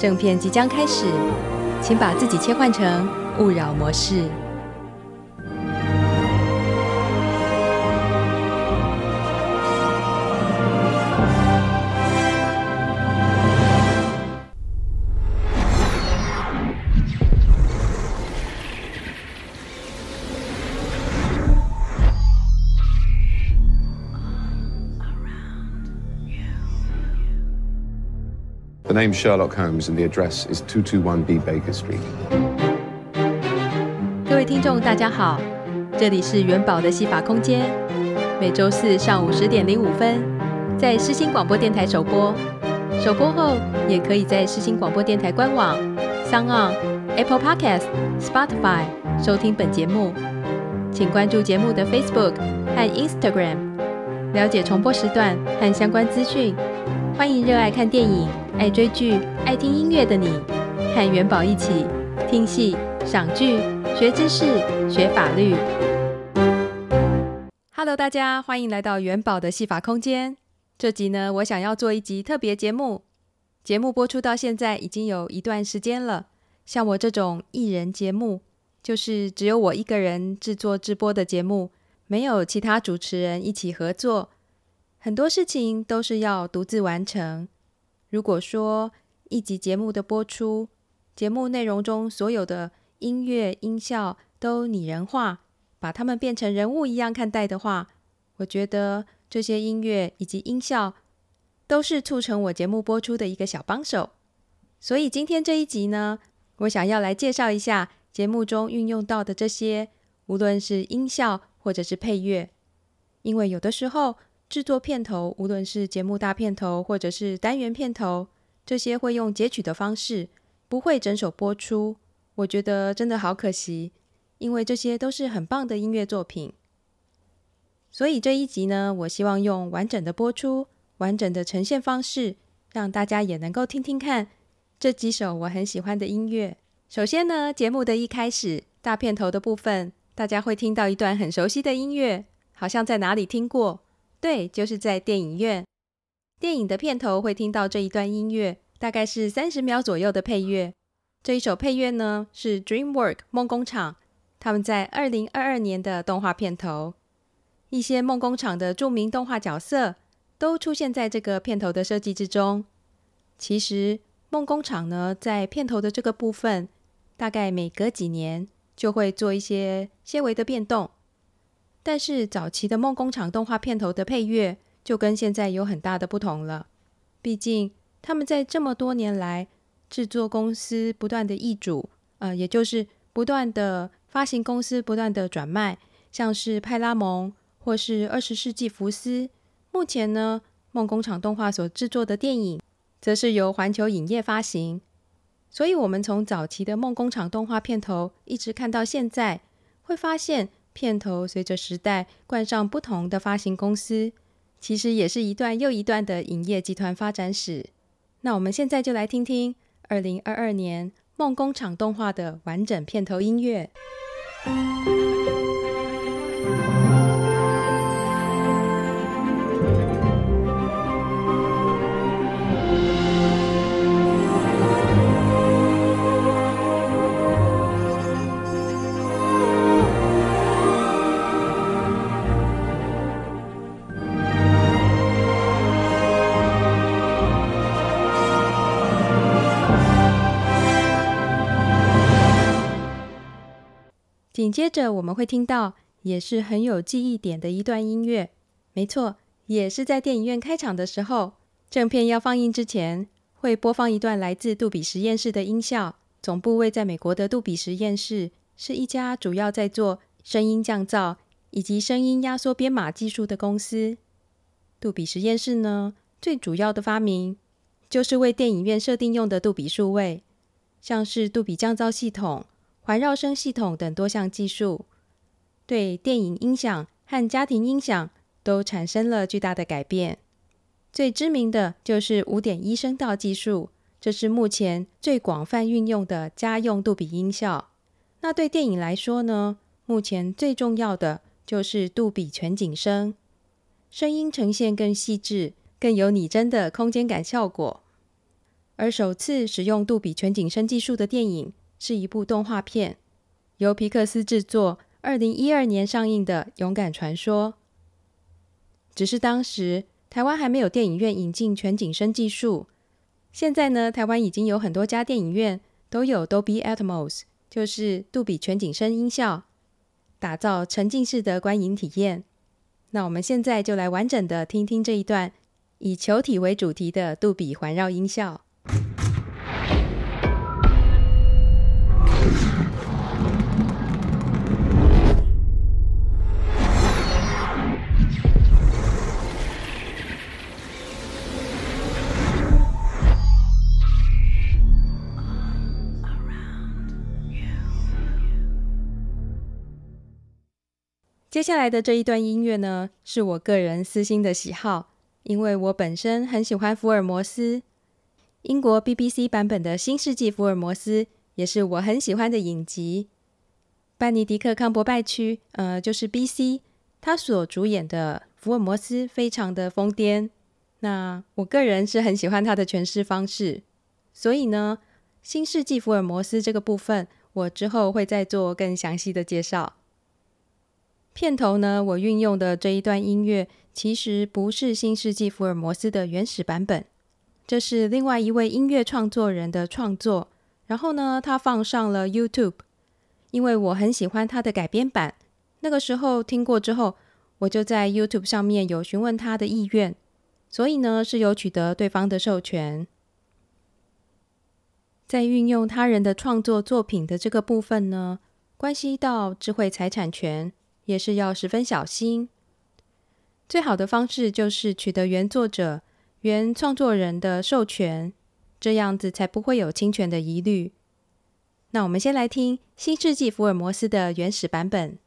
正片即将开始，请把自己切换成勿扰模式。Name's Sherlock Holmes, and the address is 221B Baker Street. 各位听众，大家好，这里是元宝的戏法空间，每周四上午十点零五分在世新广播电台首播，首播后也可以在世新广播电台官网、SoundOn、Apple Podcast、Spotify 收听本节目。请关注节目的 Facebook 和 Instagram，了解重播时段和相关资讯。欢迎热爱看电影。爱追剧、爱听音乐的你，和元宝一起听戏、赏剧、学知识、学法律。Hello，大家欢迎来到元宝的戏法空间。这集呢，我想要做一集特别节目。节目播出到现在已经有一段时间了。像我这种艺人节目，就是只有我一个人制作直播的节目，没有其他主持人一起合作，很多事情都是要独自完成。如果说一集节目的播出，节目内容中所有的音乐音效都拟人化，把它们变成人物一样看待的话，我觉得这些音乐以及音效都是促成我节目播出的一个小帮手。所以今天这一集呢，我想要来介绍一下节目中运用到的这些，无论是音效或者是配乐，因为有的时候。制作片头，无论是节目大片头或者是单元片头，这些会用截取的方式，不会整首播出。我觉得真的好可惜，因为这些都是很棒的音乐作品。所以这一集呢，我希望用完整的播出、完整的呈现方式，让大家也能够听听看这几首我很喜欢的音乐。首先呢，节目的一开始，大片头的部分，大家会听到一段很熟悉的音乐，好像在哪里听过。对，就是在电影院，电影的片头会听到这一段音乐，大概是三十秒左右的配乐。这一首配乐呢，是 DreamWorks 梦工厂他们在二零二二年的动画片头。一些梦工厂的著名动画角色都出现在这个片头的设计之中。其实梦工厂呢，在片头的这个部分，大概每隔几年就会做一些些微的变动。但是早期的梦工厂动画片头的配乐就跟现在有很大的不同了。毕竟他们在这么多年来，制作公司不断的易主，呃，也就是不断的发行公司不断的转卖，像是派拉蒙或是二十世纪福斯。目前呢，梦工厂动画所制作的电影，则是由环球影业发行。所以，我们从早期的梦工厂动画片头一直看到现在，会发现。片头随着时代冠上不同的发行公司，其实也是一段又一段的影业集团发展史。那我们现在就来听听二零二二年梦工厂动画的完整片头音乐。紧接着我们会听到，也是很有记忆点的一段音乐。没错，也是在电影院开场的时候，正片要放映之前，会播放一段来自杜比实验室的音效。总部位在美国的杜比实验室，是一家主要在做声音降噪以及声音压缩编码技术的公司。杜比实验室呢，最主要的发明就是为电影院设定用的杜比数位。像是杜比降噪系统、环绕声系统等多项技术，对电影音响和家庭音响都产生了巨大的改变。最知名的就是五点一声道技术，这是目前最广泛运用的家用杜比音效。那对电影来说呢，目前最重要的就是杜比全景声，声音呈现更细致、更有拟真的空间感效果。而首次使用杜比全景声技术的电影是一部动画片，由皮克斯制作，二零一二年上映的《勇敢传说》。只是当时台湾还没有电影院引进全景声技术，现在呢，台湾已经有很多家电影院都有 Dolby Atmos，就是杜比全景声音效，打造沉浸式的观影体验。那我们现在就来完整的听听这一段以球体为主题的杜比环绕音效。接下来的这一段音乐呢，是我个人私心的喜好，因为我本身很喜欢福尔摩斯。英国 BBC 版本的《新世纪福尔摩斯》也是我很喜欢的影集。班尼迪克·康伯拜区，呃，就是 BC，他所主演的福尔摩斯非常的疯癫。那我个人是很喜欢他的诠释方式，所以呢，《新世纪福尔摩斯》这个部分，我之后会再做更详细的介绍。片头呢，我运用的这一段音乐，其实不是《新世纪福尔摩斯》的原始版本。这是另外一位音乐创作人的创作，然后呢，他放上了 YouTube，因为我很喜欢他的改编版。那个时候听过之后，我就在 YouTube 上面有询问他的意愿，所以呢，是有取得对方的授权。在运用他人的创作作品的这个部分呢，关系到智慧财产权，也是要十分小心。最好的方式就是取得原作者。原创作人的授权，这样子才不会有侵权的疑虑。那我们先来听《新世纪福尔摩斯》的原始版本。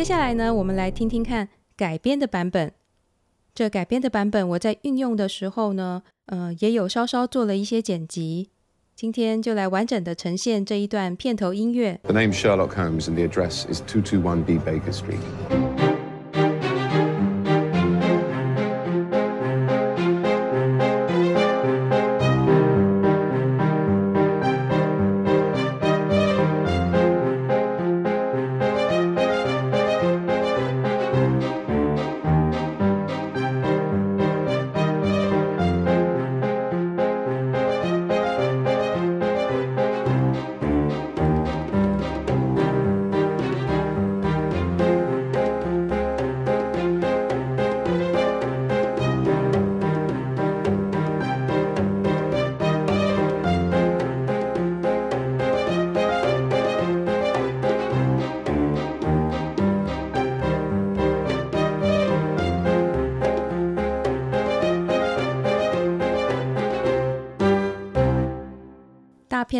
接下来呢，我们来听听看改编的版本。这改编的版本，我在运用的时候呢，呃，也有稍稍做了一些剪辑。今天就来完整的呈现这一段片头音乐。The name Sherlock Holmes and the address is two two one B Baker Street.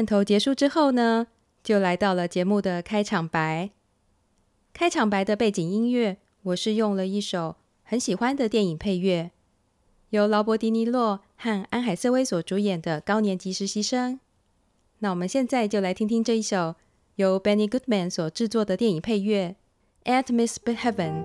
片头结束之后呢，就来到了节目的开场白。开场白的背景音乐，我是用了一首很喜欢的电影配乐，由劳勃·迪尼洛和安海瑟薇所主演的《高年级实习生》。那我们现在就来听听这一首由 Benny Goodman 所制作的电影配乐《At Miss Heaven》。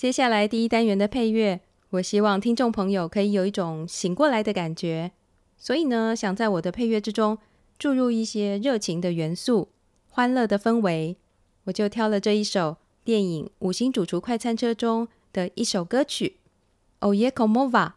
接下来第一单元的配乐，我希望听众朋友可以有一种醒过来的感觉，所以呢，想在我的配乐之中注入一些热情的元素、欢乐的氛围，我就挑了这一首。电影《五星主厨快餐车》中的一首歌曲《Oye Komova》。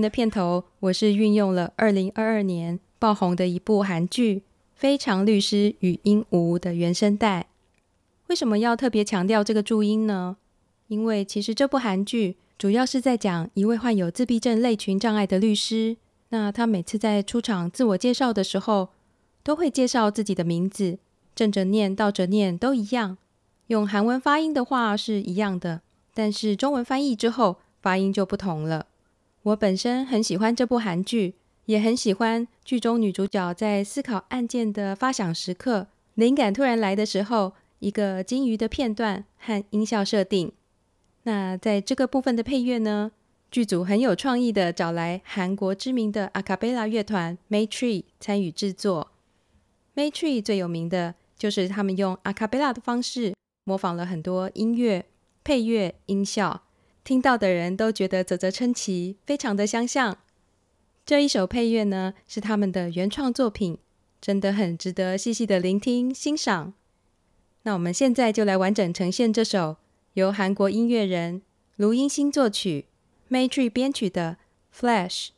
的片头，我是运用了二零二二年爆红的一部韩剧《非常律师与鹦鹉》的原声带。为什么要特别强调这个注音呢？因为其实这部韩剧主要是在讲一位患有自闭症类群障碍的律师。那他每次在出场自我介绍的时候，都会介绍自己的名字，正着念、倒着念都一样。用韩文发音的话是一样的，但是中文翻译之后发音就不同了。我本身很喜欢这部韩剧，也很喜欢剧中女主角在思考案件的发想时刻，灵感突然来的时候，一个金鱼的片段和音效设定。那在这个部分的配乐呢，剧组很有创意的找来韩国知名的阿卡贝拉乐团 Maytree 参与制作。Maytree 最有名的就是他们用阿卡贝拉的方式模仿了很多音乐、配乐、音效。听到的人都觉得啧啧称奇，非常的相像。这一首配乐呢，是他们的原创作品，真的很值得细细的聆听欣赏。那我们现在就来完整呈现这首由韩国音乐人卢英星作曲、Maytree 编曲的《Flash》。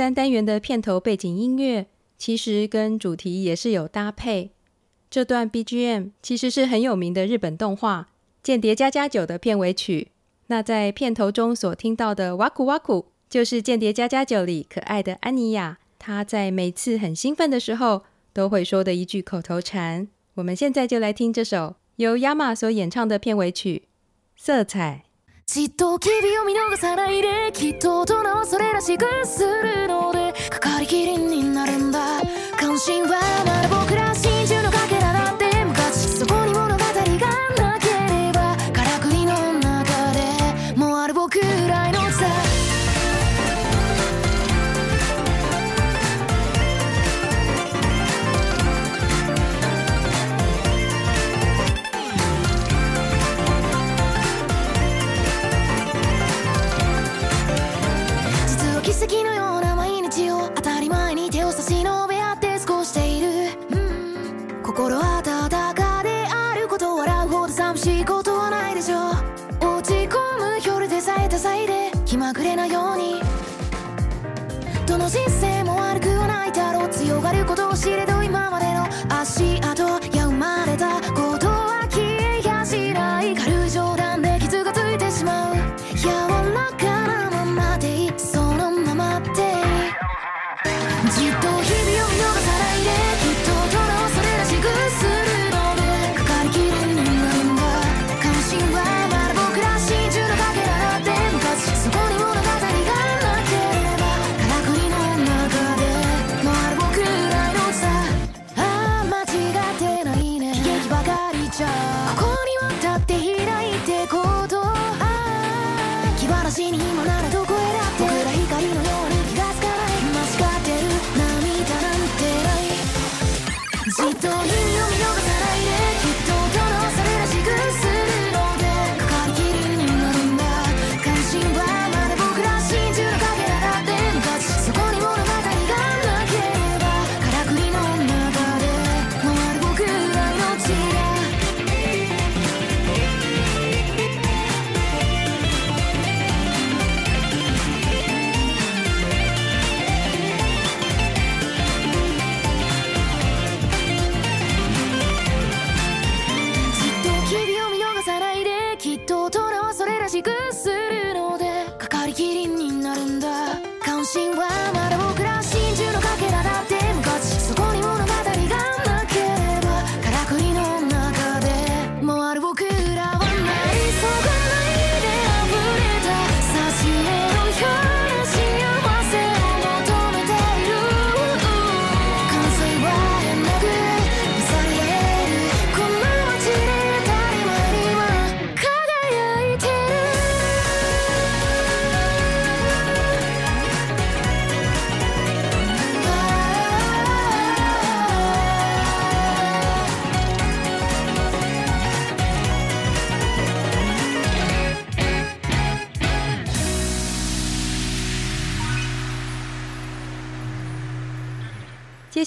三单元的片头背景音乐，其实跟主题也是有搭配。这段 BGM 其实是很有名的日本动画《间谍家家酒》的片尾曲。那在片头中所听到的“哇酷哇酷”，就是《间谍家家酒》里可爱的安妮亚，她在每次很兴奋的时候都会说的一句口头禅。我们现在就来听这首由 Yama 所演唱的片尾曲《色彩》。じっと机微を見逃さないできっと大人はそれらしくするのでかかりきりになるんだ。関心はなら僕らしい。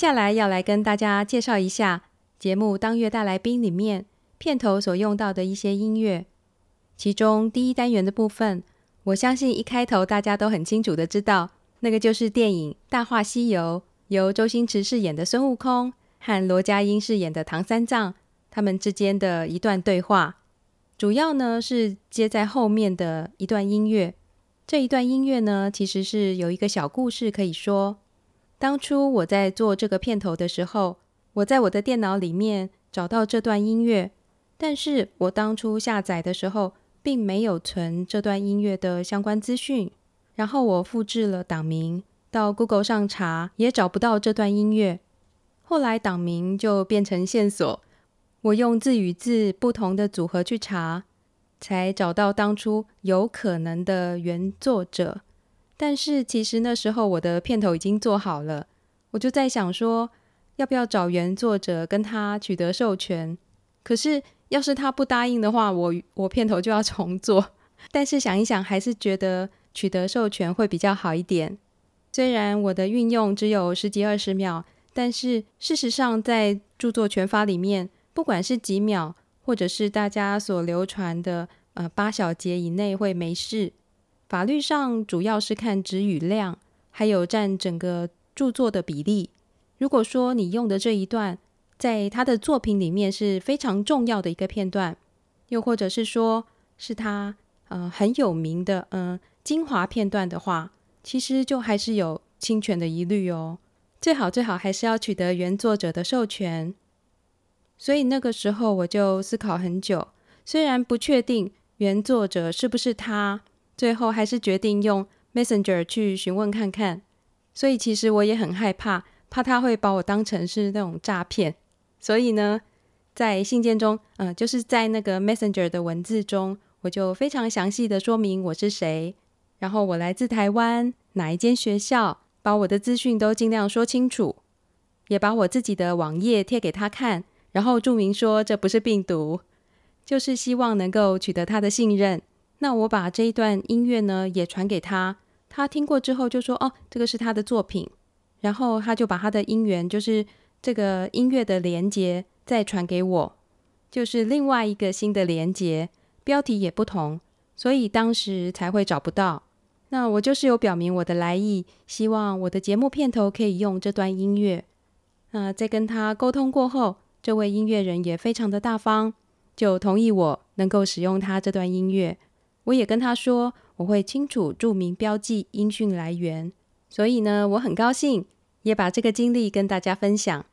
接下来要来跟大家介绍一下节目《当月大来宾》里面片头所用到的一些音乐。其中第一单元的部分，我相信一开头大家都很清楚的知道，那个就是电影《大话西游》，由周星驰饰演的孙悟空和罗家英饰演的唐三藏他们之间的一段对话。主要呢是接在后面的一段音乐。这一段音乐呢，其实是有一个小故事可以说。当初我在做这个片头的时候，我在我的电脑里面找到这段音乐，但是我当初下载的时候并没有存这段音乐的相关资讯。然后我复制了档名到 Google 上查，也找不到这段音乐。后来档名就变成线索，我用字与字不同的组合去查，才找到当初有可能的原作者。但是其实那时候我的片头已经做好了，我就在想说，要不要找原作者跟他取得授权？可是要是他不答应的话，我我片头就要重做。但是想一想，还是觉得取得授权会比较好一点。虽然我的运用只有十几二十秒，但是事实上在著作权法里面，不管是几秒，或者是大家所流传的呃八小节以内会没事。法律上主要是看值语量，还有占整个著作的比例。如果说你用的这一段，在他的作品里面是非常重要的一个片段，又或者是说是他呃很有名的嗯、精华片段的话，其实就还是有侵权的疑虑哦。最好最好还是要取得原作者的授权。所以那个时候我就思考很久，虽然不确定原作者是不是他。最后还是决定用 Messenger 去询问看看，所以其实我也很害怕，怕他会把我当成是那种诈骗。所以呢，在信件中，嗯、就是在那个 Messenger 的文字中，我就非常详细的说明我是谁，然后我来自台湾哪一间学校，把我的资讯都尽量说清楚，也把我自己的网页贴给他看，然后注明说这不是病毒，就是希望能够取得他的信任。那我把这一段音乐呢也传给他，他听过之后就说：“哦，这个是他的作品。”然后他就把他的音源，就是这个音乐的连接再传给我，就是另外一个新的连接，标题也不同，所以当时才会找不到。那我就是有表明我的来意，希望我的节目片头可以用这段音乐。那在跟他沟通过后，这位音乐人也非常的大方，就同意我能够使用他这段音乐。我也跟他说，我会清楚注明标记音讯来源，所以呢，我很高兴，也把这个经历跟大家分享。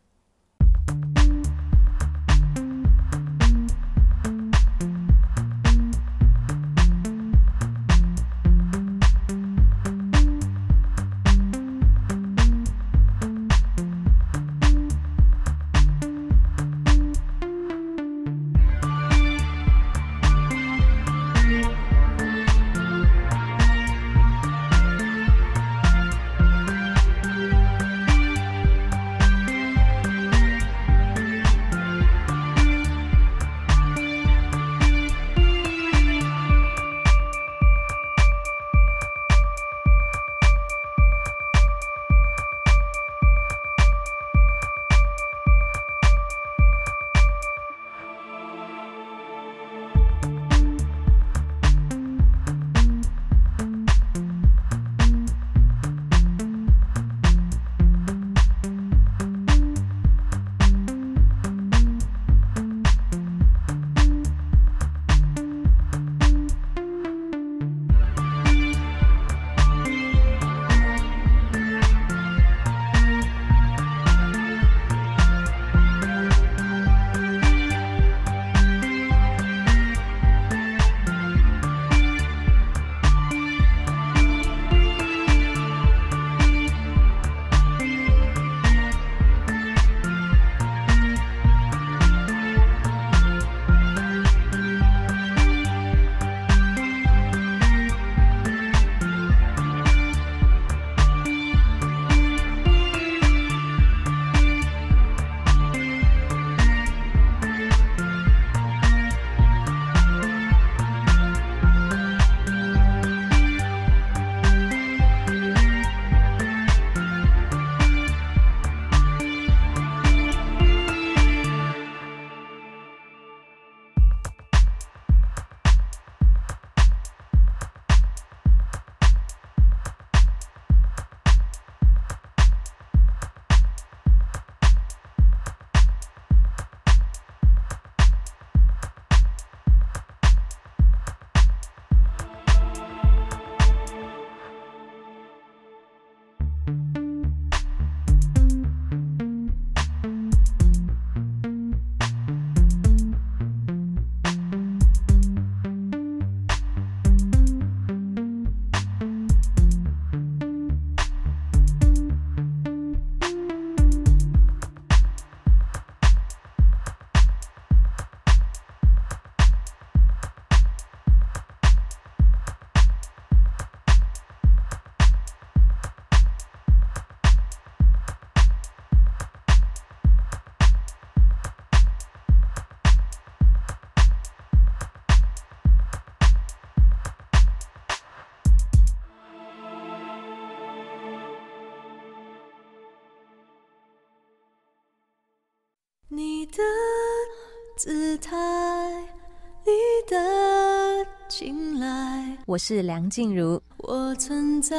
我是梁静茹，我存在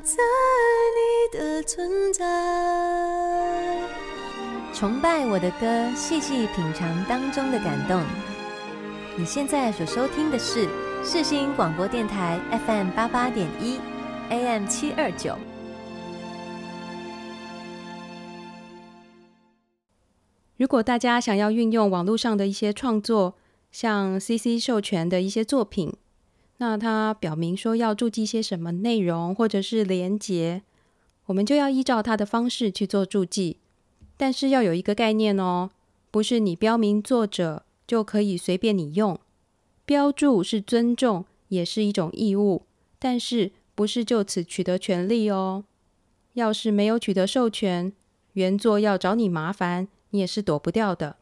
在你的存在。崇拜我的歌，细细品尝当中的感动。你现在所收听的是世新广播电台 FM 八八点一，AM 七二九。如果大家想要运用网络上的一些创作，像 CC 授权的一些作品，那它表明说要注记些什么内容或者是连结，我们就要依照它的方式去做注记。但是要有一个概念哦，不是你标明作者就可以随便你用。标注是尊重，也是一种义务，但是不是就此取得权利哦。要是没有取得授权，原作要找你麻烦，你也是躲不掉的。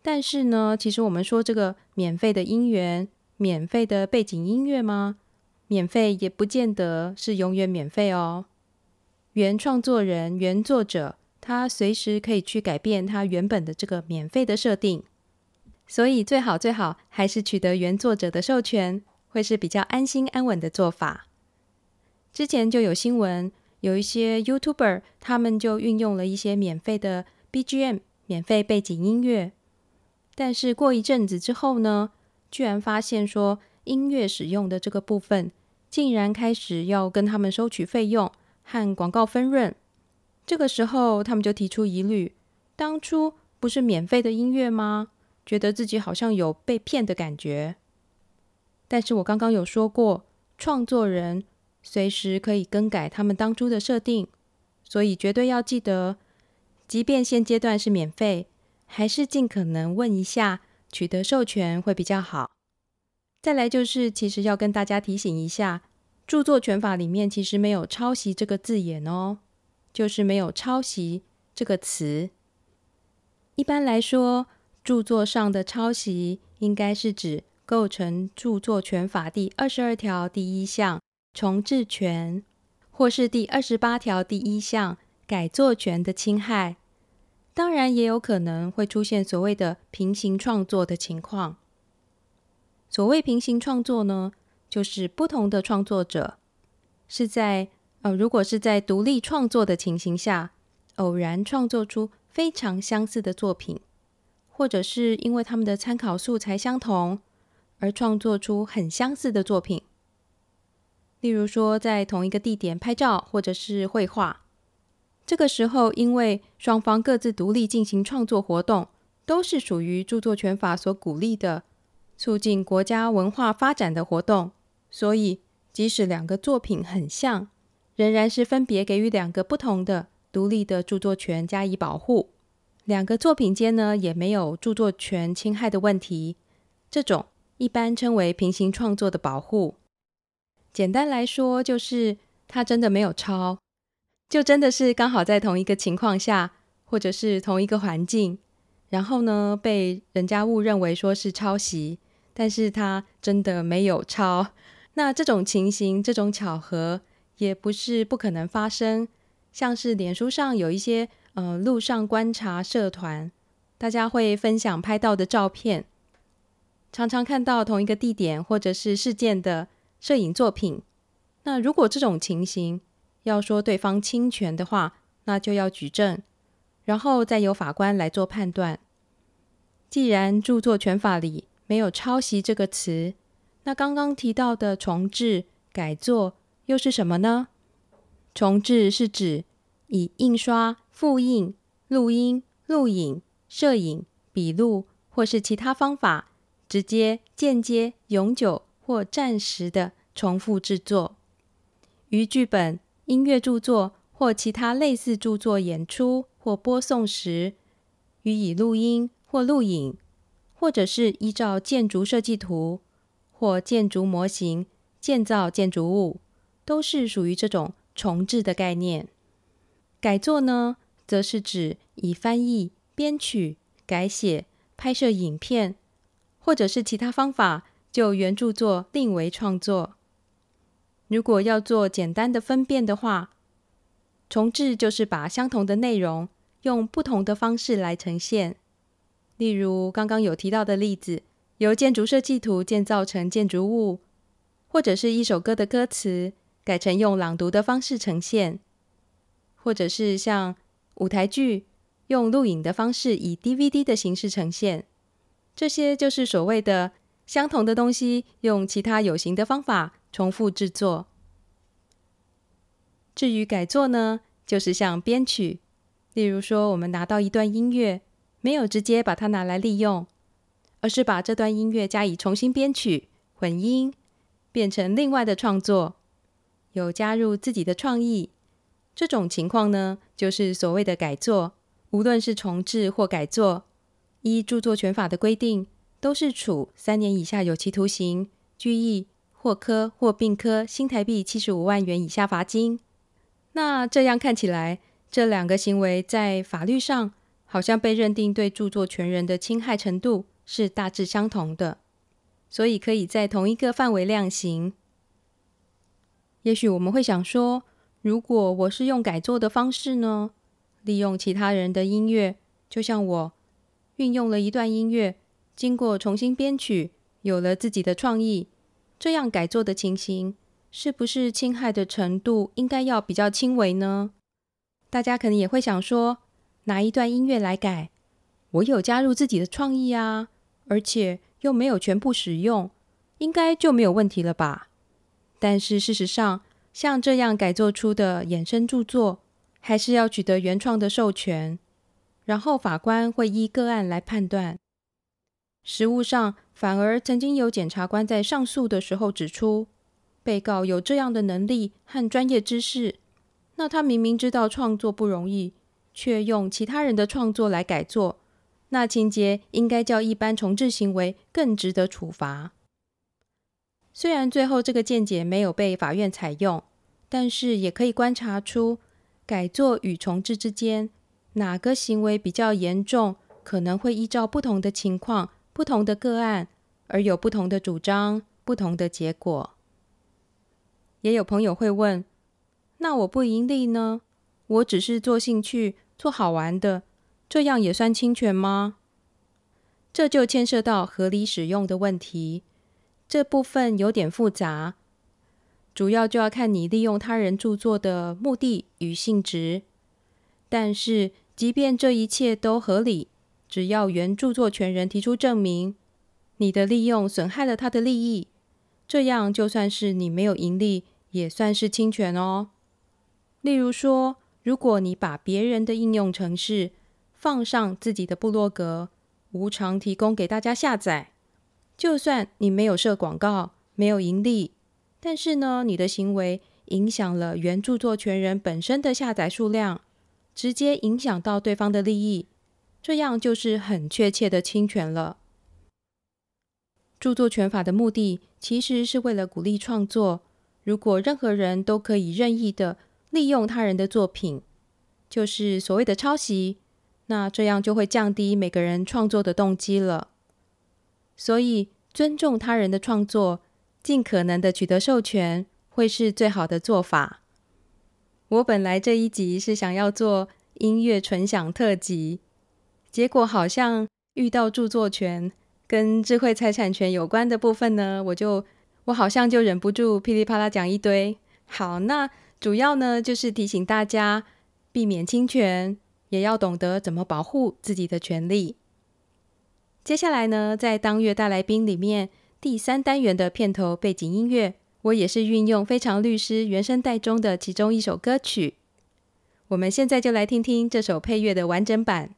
但是呢，其实我们说这个免费的音源、免费的背景音乐吗？免费也不见得是永远免费哦。原创作人、原作者，他随时可以去改变他原本的这个免费的设定。所以最好最好还是取得原作者的授权，会是比较安心安稳的做法。之前就有新闻，有一些 YouTuber 他们就运用了一些免费的。BGM 免费背景音乐，但是过一阵子之后呢，居然发现说音乐使用的这个部分，竟然开始要跟他们收取费用和广告分润。这个时候，他们就提出疑虑：当初不是免费的音乐吗？觉得自己好像有被骗的感觉。但是我刚刚有说过，创作人随时可以更改他们当初的设定，所以绝对要记得。即便现阶段是免费，还是尽可能问一下，取得授权会比较好。再来就是，其实要跟大家提醒一下，著作权法里面其实没有抄袭这个字眼哦，就是没有抄袭这个词。一般来说，著作上的抄袭应该是指构成著作权法第二十二条第一项重制权，或是第二十八条第一项改作权的侵害。当然，也有可能会出现所谓的平行创作的情况。所谓平行创作呢，就是不同的创作者是在呃，如果是在独立创作的情形下，偶然创作出非常相似的作品，或者是因为他们的参考素材相同而创作出很相似的作品。例如说，在同一个地点拍照，或者是绘画。这个时候，因为双方各自独立进行创作活动，都是属于著作权法所鼓励的促进国家文化发展的活动，所以即使两个作品很像，仍然是分别给予两个不同的独立的著作权加以保护。两个作品间呢，也没有著作权侵害的问题。这种一般称为平行创作的保护。简单来说，就是它真的没有抄。就真的是刚好在同一个情况下，或者是同一个环境，然后呢，被人家误认为说是抄袭，但是他真的没有抄。那这种情形，这种巧合也不是不可能发生。像是脸书上有一些呃路上观察社团，大家会分享拍到的照片，常常看到同一个地点或者是事件的摄影作品。那如果这种情形，要说对方侵权的话，那就要举证，然后再由法官来做判断。既然著作权法里没有抄袭这个词，那刚刚提到的重制、改作又是什么呢？重制是指以印刷、复印、录音、录影、摄影、笔录或是其他方法，直接、间接、永久或暂时的重复制作，于剧本。音乐著作或其他类似著作演出或播送时，予以录音或录影，或者是依照建筑设计图或建筑模型建造建筑物，都是属于这种重制的概念。改作呢，则是指以翻译、编曲、改写、拍摄影片，或者是其他方法，就原著作另为创作。如果要做简单的分辨的话，重制就是把相同的内容用不同的方式来呈现，例如刚刚有提到的例子，由建筑设计图建造成建筑物，或者是一首歌的歌词改成用朗读的方式呈现，或者是像舞台剧用录影的方式以 DVD 的形式呈现，这些就是所谓的相同的东西用其他有形的方法重复制作。至于改作呢，就是像编曲，例如说我们拿到一段音乐。没有直接把它拿来利用，而是把这段音乐加以重新编曲、混音，变成另外的创作，有加入自己的创意。这种情况呢，就是所谓的改作。无论是重制或改作，依著作权法的规定，都是处三年以下有期徒刑、拘役或科或并科新台币七十五万元以下罚金。那这样看起来，这两个行为在法律上，好像被认定对著作权人的侵害程度是大致相同的，所以可以在同一个范围量刑。也许我们会想说，如果我是用改作的方式呢？利用其他人的音乐，就像我运用了一段音乐，经过重新编曲，有了自己的创意，这样改作的情形，是不是侵害的程度应该要比较轻微呢？大家可能也会想说，拿一段音乐来改，我有加入自己的创意啊，而且又没有全部使用，应该就没有问题了吧？但是事实上，像这样改作出的衍生著作，还是要取得原创的授权，然后法官会依个案来判断。实务上，反而曾经有检察官在上诉的时候指出，被告有这样的能力和专业知识，那他明明知道创作不容易。却用其他人的创作来改作，那情节应该较一般重制行为更值得处罚。虽然最后这个见解没有被法院采用，但是也可以观察出改作与重制之间哪个行为比较严重，可能会依照不同的情况、不同的个案而有不同的主张、不同的结果。也有朋友会问：那我不盈利呢？我只是做兴趣。做好玩的，这样也算侵权吗？这就牵涉到合理使用的问题，这部分有点复杂，主要就要看你利用他人著作的目的与性质。但是，即便这一切都合理，只要原著作权人提出证明，你的利用损害了他的利益，这样就算是你没有盈利，也算是侵权哦。例如说，如果你把别人的应用程式放上自己的部落格，无偿提供给大家下载，就算你没有设广告，没有盈利，但是呢，你的行为影响了原著作权人本身的下载数量，直接影响到对方的利益，这样就是很确切的侵权了。著作权法的目的其实是为了鼓励创作，如果任何人都可以任意的。利用他人的作品，就是所谓的抄袭，那这样就会降低每个人创作的动机了。所以，尊重他人的创作，尽可能的取得授权，会是最好的做法。我本来这一集是想要做音乐纯享特辑，结果好像遇到著作权跟智慧财产权有关的部分呢，我就我好像就忍不住噼里啪啦讲一堆。好，那。主要呢，就是提醒大家避免侵权，也要懂得怎么保护自己的权利。接下来呢，在当月大来宾里面，第三单元的片头背景音乐，我也是运用非常律师原声带中的其中一首歌曲。我们现在就来听听这首配乐的完整版。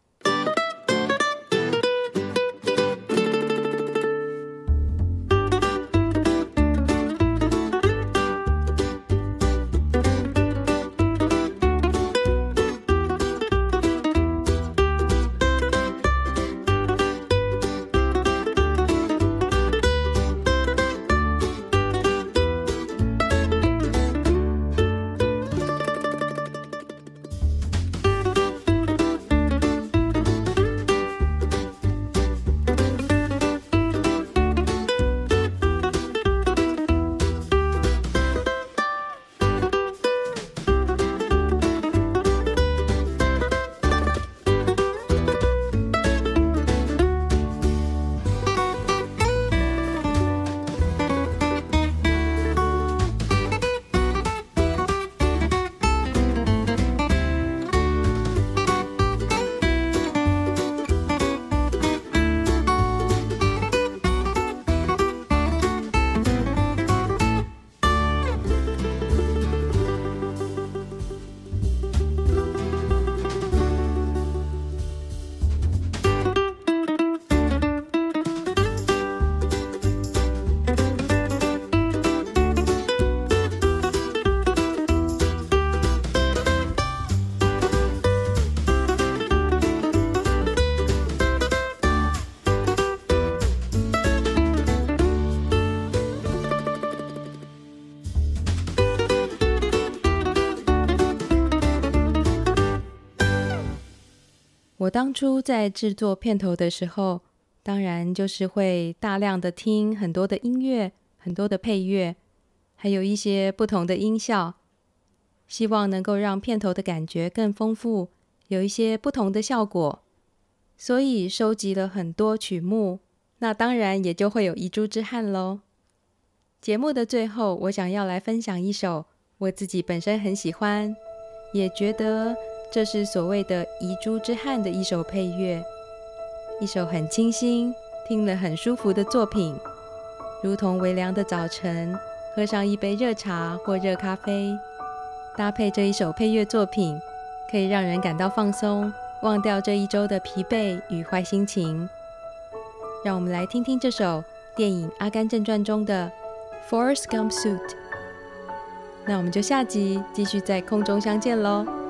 当初在制作片头的时候，当然就是会大量的听很多的音乐，很多的配乐，还有一些不同的音效，希望能够让片头的感觉更丰富，有一些不同的效果。所以收集了很多曲目，那当然也就会有遗珠之憾喽。节目的最后，我想要来分享一首我自己本身很喜欢，也觉得这是所谓的遗珠之憾的一首配乐，一首很清新、听了很舒服的作品，如同微凉的早晨，喝上一杯热茶或热咖啡，搭配这一首配乐作品，可以让人感到放松。忘掉这一周的疲惫与坏心情，让我们来听听这首电影《阿甘正传》中的《Forrest Gump Suit》。那我们就下集继续在空中相见喽。